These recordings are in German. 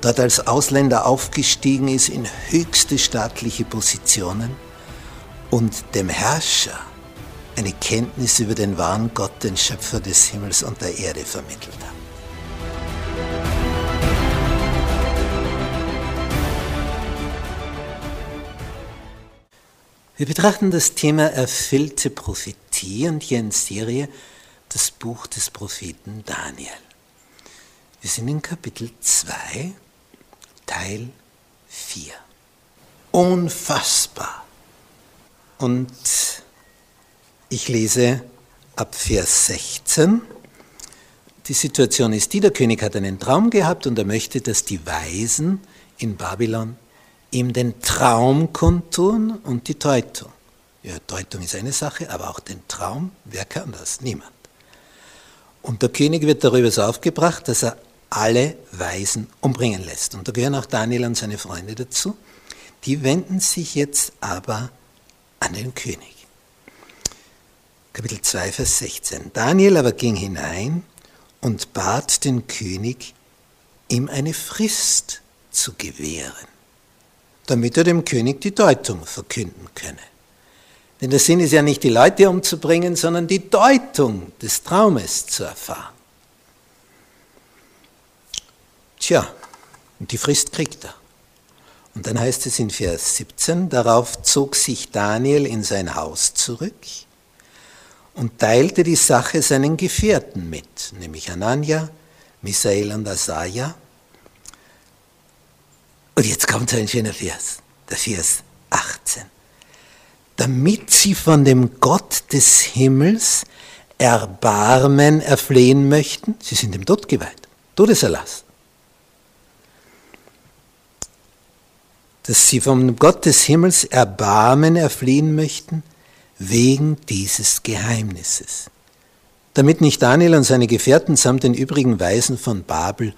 dort als Ausländer aufgestiegen ist in höchste staatliche Positionen und dem Herrscher eine Kenntnis über den wahren Gott, den Schöpfer des Himmels und der Erde vermittelt hat. Wir betrachten das Thema erfüllte Prophetie und hier in Serie das Buch des Propheten Daniel. Wir sind in Kapitel 2, Teil 4. Unfassbar. Und ich lese ab Vers 16. Die Situation ist die, der König hat einen Traum gehabt und er möchte, dass die Weisen in Babylon ihm den Traum kundtun und die Deutung. Ja, Deutung ist eine Sache, aber auch den Traum, wer kann das? Niemand. Und der König wird darüber so aufgebracht, dass er alle Weisen umbringen lässt. Und da gehören auch Daniel und seine Freunde dazu. Die wenden sich jetzt aber an den König. Kapitel 2, Vers 16. Daniel aber ging hinein und bat den König, ihm eine Frist zu gewähren, damit er dem König die Deutung verkünden könne. Denn der Sinn ist ja nicht die Leute umzubringen, sondern die Deutung des Traumes zu erfahren. Tja, und die Frist kriegt er. Und dann heißt es in Vers 17, darauf zog sich Daniel in sein Haus zurück und teilte die Sache seinen Gefährten mit, nämlich Anania, Misael und Asaja. Und jetzt kommt ein schöner Vers, der Vers 18 damit sie von dem Gott des Himmels Erbarmen erflehen möchten. Sie sind dem Tod geweiht, Todeserlass. Dass sie vom Gott des Himmels Erbarmen erflehen möchten, wegen dieses Geheimnisses. Damit nicht Daniel und seine Gefährten samt den übrigen Weisen von Babel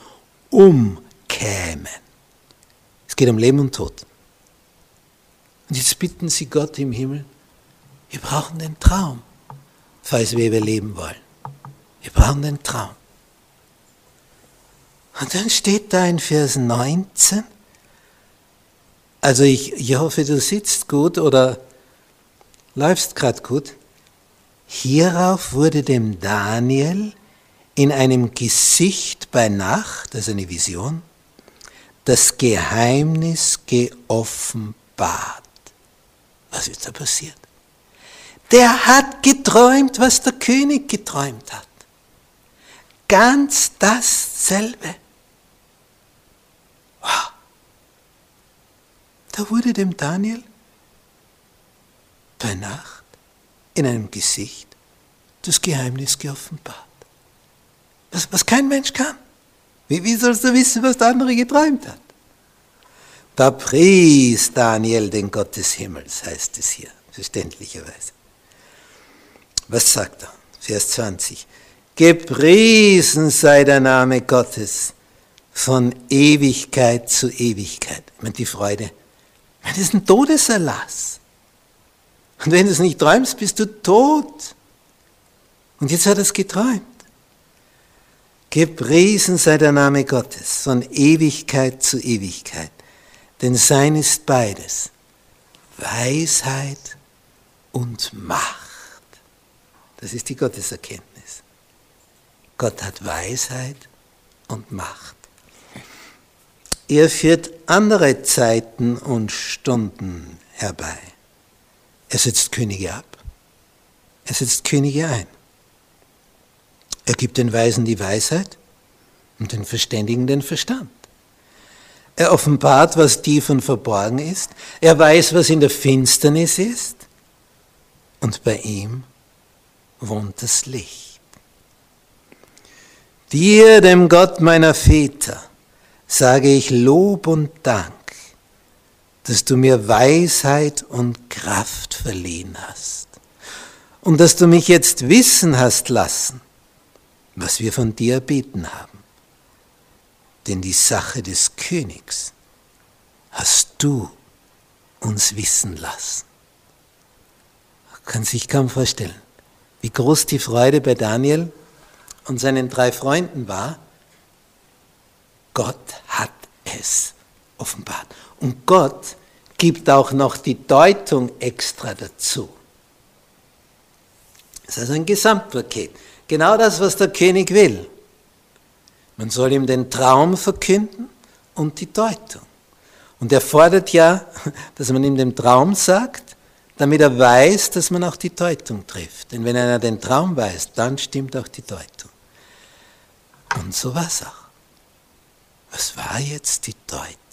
umkämen. Es geht um Leben und Tod. Und jetzt bitten sie Gott im Himmel, wir brauchen den Traum, falls wir überleben wollen. Wir brauchen den Traum. Und dann steht da in Vers 19, also ich, ich hoffe, du sitzt gut oder läufst gerade gut. Hierauf wurde dem Daniel in einem Gesicht bei Nacht, das ist eine Vision, das Geheimnis geoffenbart. Was ist da passiert? Der hat geträumt, was der König geträumt hat. Ganz dasselbe. Da wurde dem Daniel bei Nacht in einem Gesicht das Geheimnis geoffenbart. Was, was kein Mensch kann. Wie, wie sollst du wissen, was der andere geträumt hat? Da pries Daniel den Gott des Himmels, heißt es hier, verständlicherweise. Was sagt er? Vers 20. Gepriesen sei der Name Gottes von Ewigkeit zu Ewigkeit. Ich meine, die Freude. Das ist ein Todeserlass. Und wenn du es nicht träumst, bist du tot. Und jetzt hat er es geträumt. Gepriesen sei der Name Gottes von Ewigkeit zu Ewigkeit. Denn sein ist beides. Weisheit und Macht. Das ist die Gotteserkenntnis. Gott hat Weisheit und Macht. Er führt andere Zeiten und Stunden herbei. Er setzt Könige ab. Er setzt Könige ein. Er gibt den Weisen die Weisheit und den Verständigen den Verstand. Er offenbart, was tief und verborgen ist. Er weiß, was in der Finsternis ist. Und bei ihm wohnt das Licht. Dir, dem Gott meiner Väter, sage ich Lob und Dank dass du mir Weisheit und Kraft verliehen hast und dass du mich jetzt wissen hast lassen, was wir von dir erbeten haben. Denn die Sache des Königs hast du uns wissen lassen. Man kann sich kaum vorstellen, wie groß die Freude bei Daniel und seinen drei Freunden war. Gott es offenbart. Und Gott gibt auch noch die Deutung extra dazu. Das ist also ein Gesamtpaket. Genau das, was der König will. Man soll ihm den Traum verkünden und die Deutung. Und er fordert ja, dass man ihm den Traum sagt, damit er weiß, dass man auch die Deutung trifft. Denn wenn einer den Traum weiß, dann stimmt auch die Deutung. Und so war es auch. Was war jetzt die Deutung?